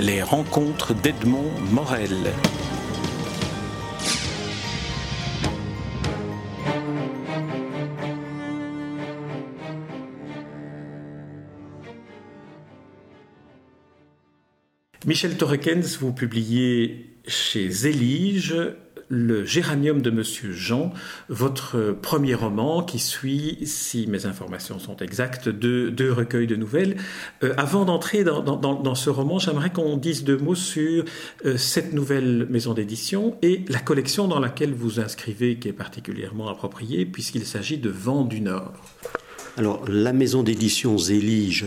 Les rencontres d'Edmond Morel. Michel Torrekens, vous publiez chez Zélige le Géranium de Monsieur Jean, votre premier roman qui suit, si mes informations sont exactes, deux, recueils de nouvelles. Euh, avant d'entrer dans, ce roman, j'aimerais qu'on dise deux mots sur euh, cette nouvelle maison d'édition et la collection dans laquelle vous inscrivez, qui est particulièrement appropriée, puisqu'il s'agit de Vent du Nord. Alors, la maison d'édition Zélige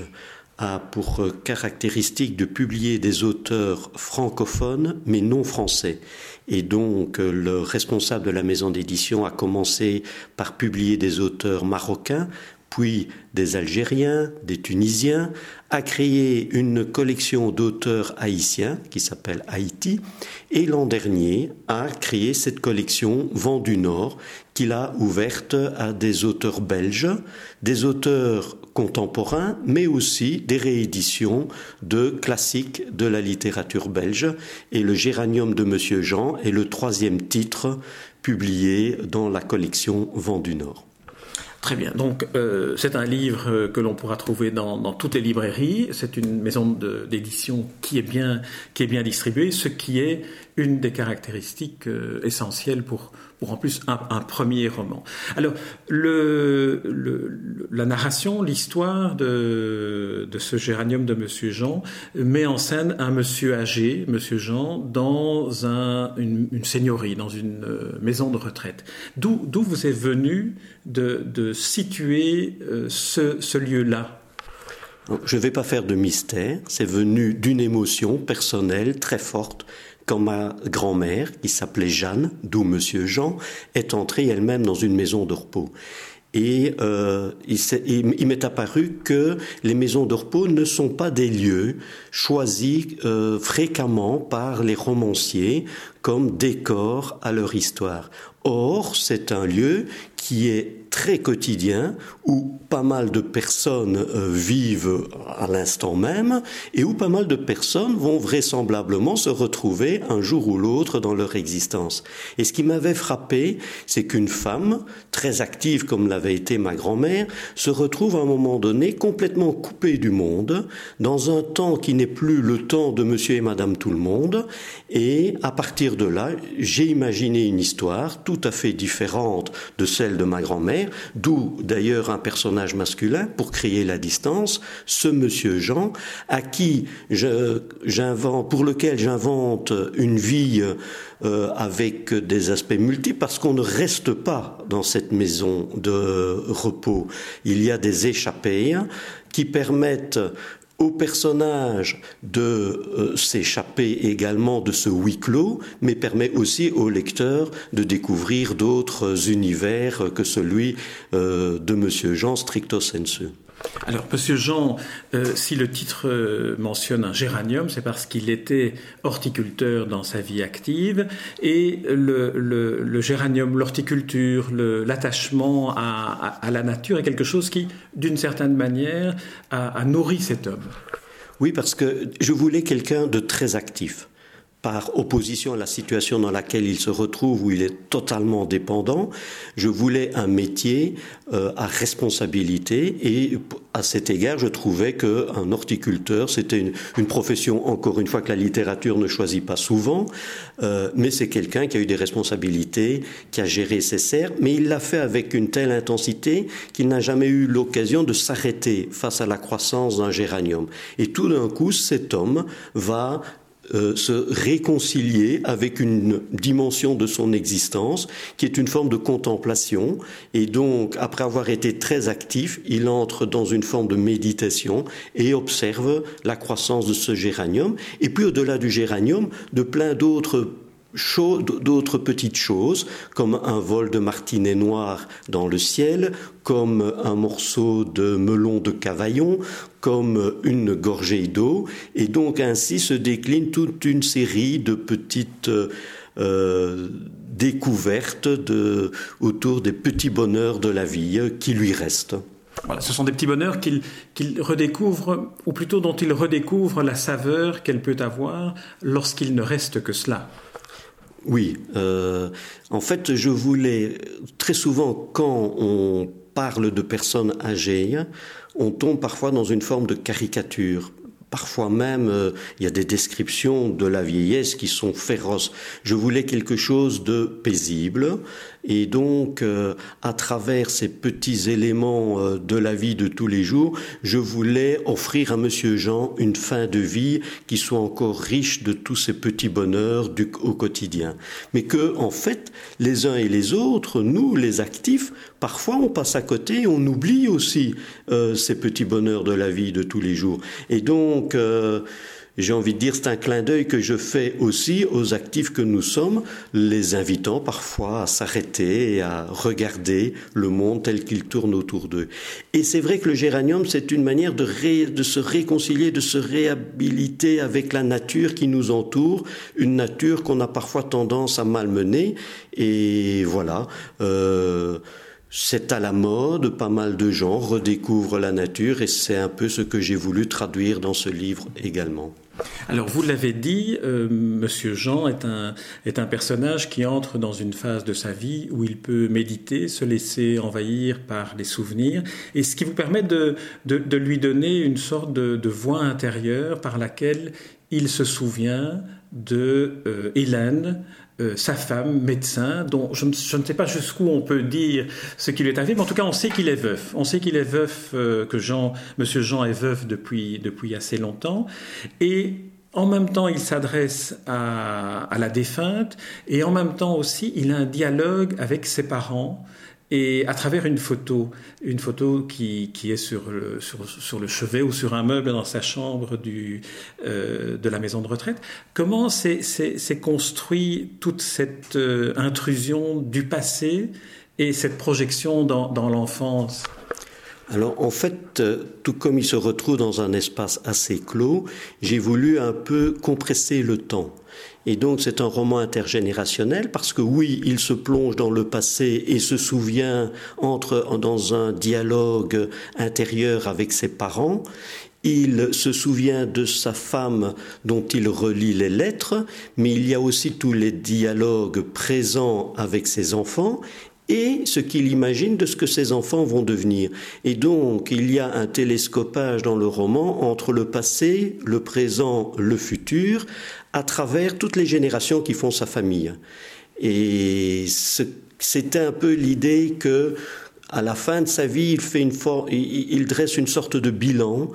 a pour caractéristique de publier des auteurs francophones mais non français. Et donc le responsable de la maison d'édition a commencé par publier des auteurs marocains, puis des Algériens, des Tunisiens, a créé une collection d'auteurs haïtiens qui s'appelle Haïti, et l'an dernier a créé cette collection Vent du Nord qu'il a ouverte à des auteurs belges, des auteurs contemporains, mais aussi des rééditions de classiques de la littérature belge. Et le Géranium de Monsieur Jean est le troisième titre publié dans la collection Vent du Nord. Très bien. Donc, euh, c'est un livre que l'on pourra trouver dans, dans, toutes les librairies. C'est une maison d'édition qui est bien qui est bien distribuée, ce qui est une des caractéristiques euh, essentielles pour pour en plus un, premier roman. Alors, la narration, l'histoire de de ce géranium de Monsieur Jean met en scène un monsieur âgé, Monsieur Jean, dans un, une, une seigneurie, dans une maison de retraite. D'où d'où vous est venu de, de situer euh, ce, ce lieu-là? Je ne vais pas faire de mystère, c'est venu d'une émotion personnelle très forte quand ma grand-mère, qui s'appelait Jeanne, d'où Monsieur Jean, est entrée elle-même dans une maison de repos. Et euh, il, m'est apparu que les maisons de repos ne sont pas des lieux choisis euh, fréquemment par les romanciers comme décor à leur histoire. Or, c'est un lieu qui est très quotidien où pas mal de personnes euh, vivent à l'instant même et où pas mal de personnes vont vraisemblablement se retrouver un jour ou l'autre dans leur existence. Et ce qui m'avait frappé, c'est qu'une femme, très active comme l'avait été ma grand-mère, se retrouve à un moment donné complètement coupée du monde, dans un temps qui n'est plus le temps de monsieur et madame tout le monde, et à partir de là, j'ai imaginé une histoire tout à fait différente de celle de ma grand-mère, d'où d'ailleurs un personnage masculin pour créer la distance, ce monsieur Jean, à qui j'invente, pour lequel j'invente une vie euh, avec des aspects multiples, parce qu'on ne reste pas dans cette maison de repos. Il y a des échappées qui permettent au personnage de euh, s'échapper également de ce huis clos, mais permet aussi au lecteur de découvrir d'autres univers que celui euh, de Monsieur Jean stricto sensu. Alors, Monsieur Jean, euh, si le titre euh, mentionne un géranium, c'est parce qu'il était horticulteur dans sa vie active, et le, géranium, l'horticulture, l'attachement à, la nature est quelque chose qui, d'une certaine manière, a nourri cet homme. Oui, parce que je voulais quelqu'un de très actif par opposition à la situation dans laquelle il se retrouve, où il est totalement dépendant. Je voulais un métier euh, à responsabilité et à cet égard, je trouvais qu'un horticulteur, c'était une, une, profession, encore une fois, que la littérature ne choisit pas souvent, euh, mais c'est quelqu'un qui a eu des responsabilités, qui a géré ses serres, mais il l'a fait avec une telle intensité qu'il n'a jamais eu l'occasion de s'arrêter face à la croissance d'un géranium. Et tout d'un coup, cet homme va euh, se réconcilier avec une dimension de son existence qui est une forme de contemplation. Et donc après avoir été très actif il entre dans une forme de méditation et observe la croissance de ce géranium. Et puis au-delà du géranium de plein d'autres d'autres petites choses, comme un vol de martinet noir dans le ciel, comme un morceau de melon de cavaillon, comme une gorgée d'eau, et donc ainsi se décline toute une série de petites euh, découvertes autour des petits bonheurs de la vie qui lui restent. Voilà, ce sont des petits bonheurs qu'il redécouvre, ou plutôt dont il redécouvre la saveur qu'elle peut avoir lorsqu'il ne reste que cela. Oui, euh, en fait, je voulais très souvent quand on parle de personnes âgées, on tombe parfois dans une forme de caricature. Parfois même, euh, il y a des descriptions de la vieillesse qui sont féroces. Je voulais quelque chose de paisible, et donc, euh, à travers ces petits éléments euh, de la vie de tous les jours, je voulais offrir à Monsieur Jean une fin de vie qui soit encore riche de tous ces petits bonheurs du, au quotidien. Mais que, en fait, les uns et les autres, nous, les actifs, parfois on passe à côté, on oublie aussi euh, ces petits bonheurs de la vie de tous les jours. Et donc, j'ai envie de dire, c'est un clin d'œil que je fais aussi aux actifs que nous sommes, les invitant parfois à s'arrêter et à regarder le monde tel qu'il tourne autour d'eux. Et c'est vrai que le géranium, c'est une manière de, de, se réconcilier, de se réhabiliter avec la nature qui nous entoure, une nature qu'on a parfois tendance à malmener. Et voilà. Euh, c'est à la mode, pas mal de gens redécouvrent la nature et c'est un peu ce que j'ai voulu traduire dans ce livre également. Alors vous l'avez dit, euh, Monsieur Jean est un, est un personnage qui entre dans une phase de sa vie où il peut méditer, se laisser envahir par les souvenirs, et ce qui vous permet de, de, lui donner une sorte de, voix intérieure par laquelle il se souvient de euh, Hélène, euh, sa femme, médecin, dont je, ne sais pas jusqu'où on peut dire ce qui lui est arrivé, mais en tout cas on sait qu'il est veuf. On sait qu'il est veuf, euh, que Jean, Monsieur Jean est veuf depuis, depuis assez longtemps. Et en même temps, il s'adresse à, à, la défunte, et en même temps aussi, il a un dialogue avec ses parents et à travers une photo, une photo qui, qui est sur le, sur, le chevet ou sur un meuble dans sa chambre euh, de la maison de retraite, comment s'est construit toute cette euh, intrusion du passé et cette projection dans l'enfance? Alors en fait, euh, tout comme il se retrouve dans un espace assez clos, j'ai voulu un peu compresser le temps. Et donc c'est un roman intergénérationnel parce que oui, il se plonge dans le passé et se souvient, entre dans un dialogue intérieur avec ses parents. Il se souvient de sa femme dont il relit les lettres, mais il y a aussi tous les dialogues présents avec ses enfants et ce qu'il imagine de ce que ses enfants vont devenir. Et donc, il y a un télescopage dans le roman entre le passé, le présent, le futur, à travers toutes les générations qui font sa famille. Et c'était un peu l'idée que, à la fin de sa vie, il, fait une il dresse une sorte de bilan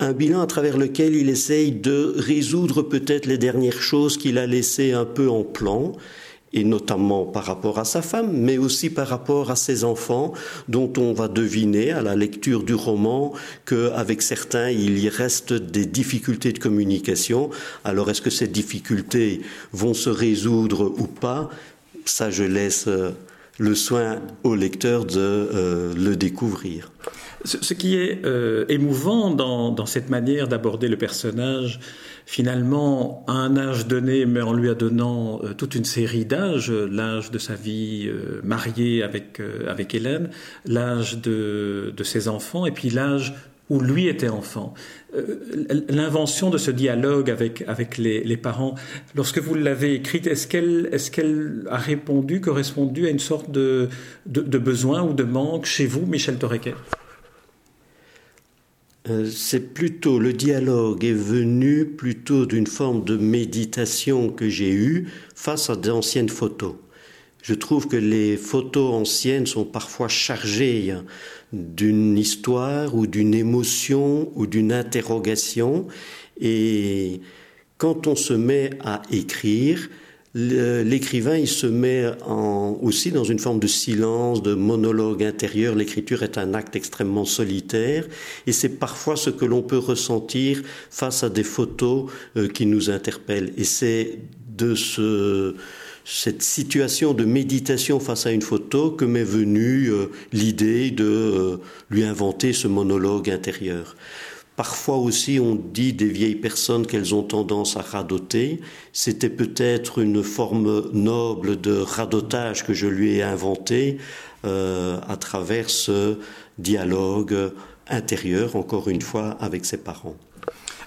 un bilan à travers lequel il essaye de résoudre peut-être les dernières choses qu'il a laissées un peu en plan, et notamment par rapport à sa femme, mais aussi par rapport à ses enfants, dont on va deviner à la lecture du roman qu'avec certains, il y reste des difficultés de communication. Alors est-ce que ces difficultés vont se résoudre ou pas? Ça, je laisse euh, le soin au lecteur de euh, le découvrir. Ce, qui est euh, émouvant dans, dans, cette manière d'aborder le personnage, finalement, à un âge donné, mais en lui donnant euh, toute une série d'âges, l'âge de sa vie euh, mariée avec, euh, avec Hélène, l'âge de, de ses enfants, et puis l'âge où lui était enfant. L'invention de ce dialogue avec, avec les, les parents, lorsque vous l'avez écrite, est-ce qu'elle est a répondu, correspondu à une sorte de, de, besoin ou de manque chez vous, Michel Torrequet? C'est plutôt le dialogue est venu plutôt d'une forme de méditation que j'ai eue face à d'anciennes photos. Je trouve que les photos anciennes sont parfois chargées d'une histoire ou d'une émotion ou d'une interrogation et quand on se met à écrire, l'écrivain il se met en, aussi dans une forme de silence, de monologue intérieur. L'écriture est un acte extrêmement solitaire et c'est parfois ce que l'on peut ressentir face à des photos euh, qui nous interpellent. Et c'est de ce, cette situation de méditation face à une photo que m'est venue euh, l'idée de euh, lui inventer ce monologue intérieur. Parfois aussi, on dit des vieilles personnes qu'elles ont tendance à radoter. C'était peut-être une forme noble de radotage que je lui ai inventé euh, à travers ce dialogue intérieur, encore une fois, avec ses parents.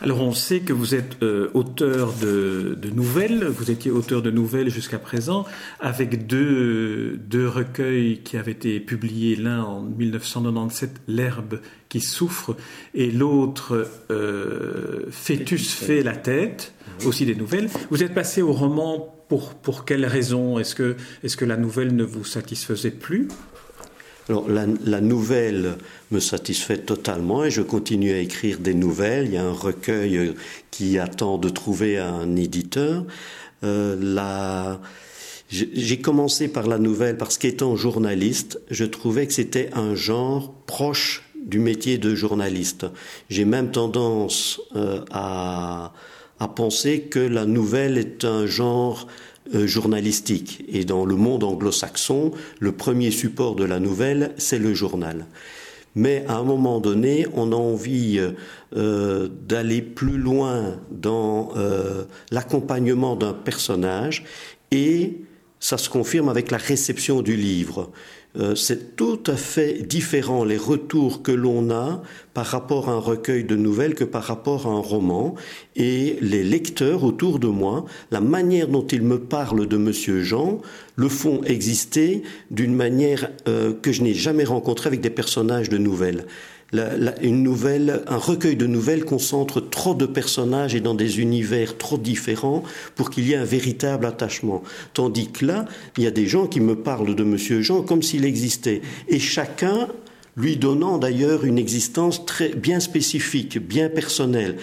Alors on sait que vous êtes euh, auteur de, nouvelles, vous étiez auteur de nouvelles jusqu'à présent, avec deux, deux recueils qui avaient été publiés, l'un en 1997, L'herbe qui souffre, et l'autre, euh, Fœtus fait la tête, aussi des nouvelles. Vous êtes passé au roman pour, pour quelles raisons Est-ce que, est que la nouvelle ne vous satisfaisait plus? Alors la, nouvelle me satisfait totalement et je continue à écrire des nouvelles. Il y a un recueil qui attend de trouver un éditeur. Euh, j'ai commencé par la nouvelle parce qu'étant journaliste, je trouvais que c'était un genre proche du métier de journaliste. J'ai même tendance euh, à, à penser que la nouvelle est un genre euh, journalistique. Et dans le monde anglo-saxon, le premier support de la nouvelle, c'est le journal. Mais à un moment donné, on a envie euh, d'aller plus loin dans euh, l'accompagnement d'un personnage et ça se confirme avec la réception du livre. Euh, c'est tout à fait différent les retours que l'on a par rapport à un recueil de nouvelles que par rapport à un roman. Et les lecteurs autour de moi, la manière dont ils me parlent de Monsieur Jean, le font exister d'une manière euh, que je n'ai jamais rencontrée avec des personnages de nouvelles une nouvelle, un recueil de nouvelles concentre trop de personnages et dans des univers trop différents pour qu'il y ait un véritable attachement. Tandis que là, il y a des gens qui me parlent de Monsieur Jean comme s'il existait. Et chacun lui donnant d'ailleurs une existence très bien spécifique, bien personnelle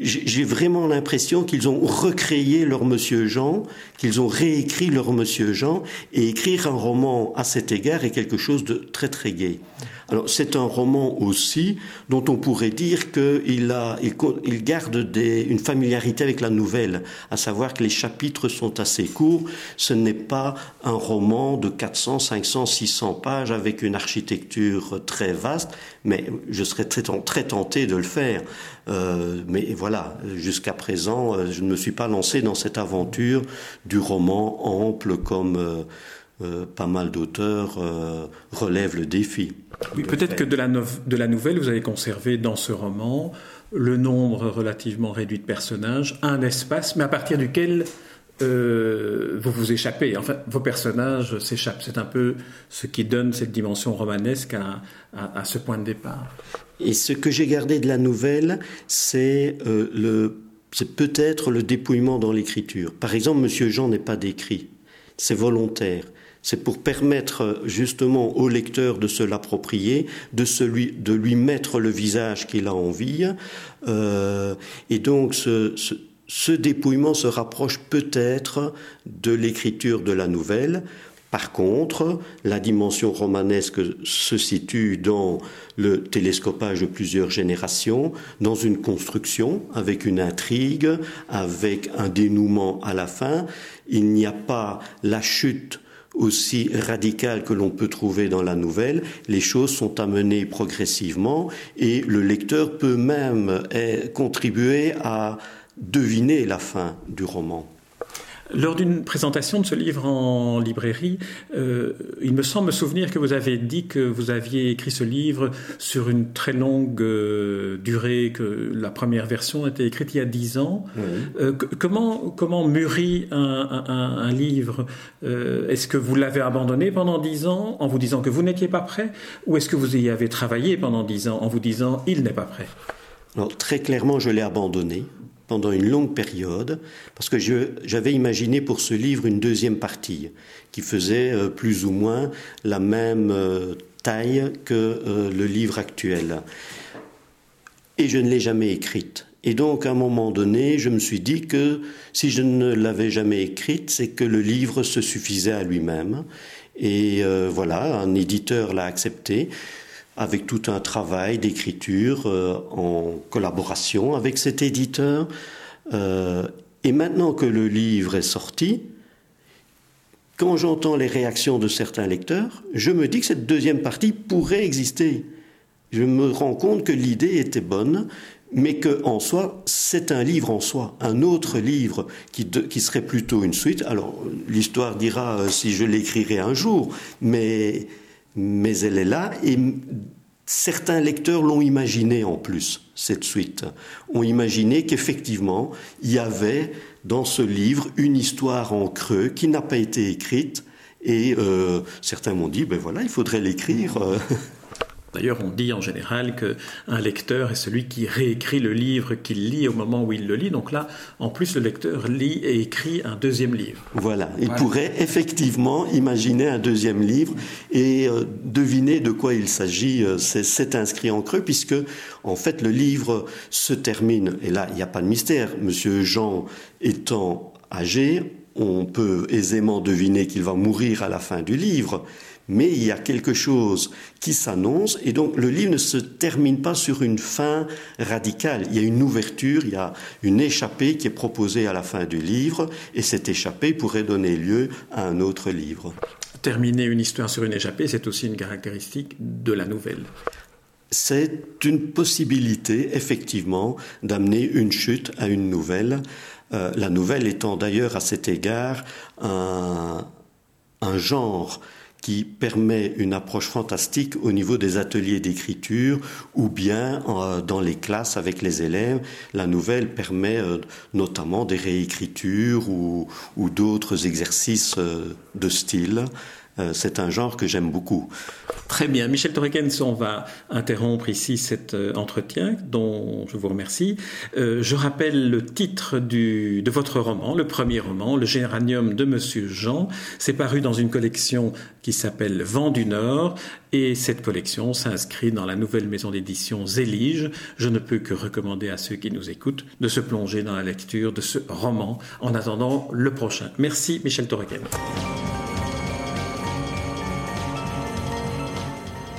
j'ai vraiment l'impression qu'ils ont recréé leur Monsieur Jean, qu'ils ont réécrit leur Monsieur Jean, et écrire un roman à cet égard est quelque chose de très très gai. Alors c'est un roman aussi dont on pourrait dire qu'il a, il, garde des, une familiarité avec la nouvelle, à savoir que les chapitres sont assez courts. Ce n'est pas un roman de 400, 500, 600 pages avec une architecture très vaste, mais je serais très, très tenté de le faire. Euh, mais voilà, jusqu'à présent, euh, je ne me suis pas lancé dans cette aventure du roman ample comme euh, pas mal d'auteurs relèvent le défi. Oui, peut-être que de la, de la nouvelle, vous avez conservé dans ce roman le nombre relativement réduit de personnages, un espace, mais à partir duquel vous vous échappez. Enfin, vos personnages s'échappent. C'est un peu ce qui donne cette dimension romanesque à, ce point de départ. Et ce que j'ai gardé de la nouvelle, c'est euh, le, c'est peut-être le dépouillement dans l'écriture. Par exemple, Monsieur Jean n'est pas décrit, c'est volontaire. C'est pour permettre justement au lecteur de se l'approprier, de, celui, de lui mettre le visage qu'il a envie. Euh, et donc ce, ce dépouillement se rapproche peut-être de l'écriture de la nouvelle. Par contre, la dimension romanesque se situe dans le télescopage de plusieurs générations, dans une construction avec une intrigue, avec un dénouement à la fin. Il n'y a pas la chute aussi radicale que l'on peut trouver dans la nouvelle, les choses sont amenées progressivement et le lecteur peut même eh, contribuer à deviner la fin du roman. Lors d'une présentation de ce livre en librairie, euh, il me semble me souvenir que vous avez dit que vous aviez écrit ce livre sur une très longue euh, durée, que la première version était écrite il y a dix ans. Euh, comment, comment mûrit un, un, un livre? Est-ce que vous l'avez abandonné pendant dix ans en vous disant que vous n'étiez pas prêt? Ou est-ce que vous y avez travaillé pendant dix ans en vous disant il n'est pas prêt? Alors, très clairement, je l'ai abandonné pendant une longue période, parce que j'avais imaginé pour ce livre une deuxième partie qui faisait euh, plus ou moins la même euh, taille que euh, le livre actuel. Et je ne l'ai jamais écrite. Et donc, à un moment donné, je me suis dit que si je ne l'avais jamais écrite, c'est que le livre se suffisait à lui-même. Et voilà, un éditeur l'a accepté avec tout un travail d'écriture euh, en collaboration avec cet éditeur. Euh, et maintenant que le livre est sorti, quand j'entends les réactions de certains lecteurs, je me dis que cette deuxième partie pourrait exister. je me rends compte que l'idée était bonne, mais que en soi, c'est un livre en soi, un autre livre qui, qui serait plutôt une suite. Alors, l'histoire dira euh, si je l'écrirai un jour, mais, mais elle est là et certains lecteurs l'ont imaginé en plus, cette suite, ont imaginé qu'effectivement, il y avait dans ce livre une histoire en creux qui n'a pas été écrite. Et euh, certains m'ont dit, ben voilà, il faudrait l'écrire. D'ailleurs, on dit en général qu'un lecteur est celui qui réécrit le livre qu'il lit au moment où il le lit. Donc là, en plus, le lecteur lit et écrit un deuxième livre. Voilà, il pourrait effectivement imaginer un deuxième livre et euh, deviner de quoi il s'agit. Euh, c'est inscrit en creux puisque, en fait, le livre se termine. Et là, il n'y a pas de mystère. Monsieur Jean étant âgé, on peut aisément deviner qu'il va mourir à la fin du livre mais il y a quelque chose qui s'annonce et donc le livre ne se termine pas sur une fin radicale. Il y a une ouverture, il y a une échappée qui est proposée à la fin du livre et cette échappée pourrait donner lieu à un autre livre. Terminer une histoire sur une échappée, c'est aussi une caractéristique de la nouvelle. C'est une possibilité, effectivement, d'amener une chute à une nouvelle. Euh, la nouvelle étant d'ailleurs à cet égard un, un genre qui permet une approche fantastique au niveau des ateliers d'écriture ou bien euh, dans les classes avec les élèves. La nouvelle permet euh, notamment des réécritures ou, ou d'autres exercices de style c'est un genre que j'aime beaucoup. Très bien. Michel Torrekens, on va interrompre ici cet euh, entretien dont je vous remercie. Euh, je rappelle le titre de votre roman, le premier roman, Le Géranium de Monsieur Jean. C'est paru dans une collection qui s'appelle Vent du Nord et cette collection s'inscrit dans la nouvelle maison d'édition Zélige. Je ne peux que recommander à ceux qui nous écoutent de se plonger dans la lecture de ce roman en attendant le prochain. Merci Michel Torrekens.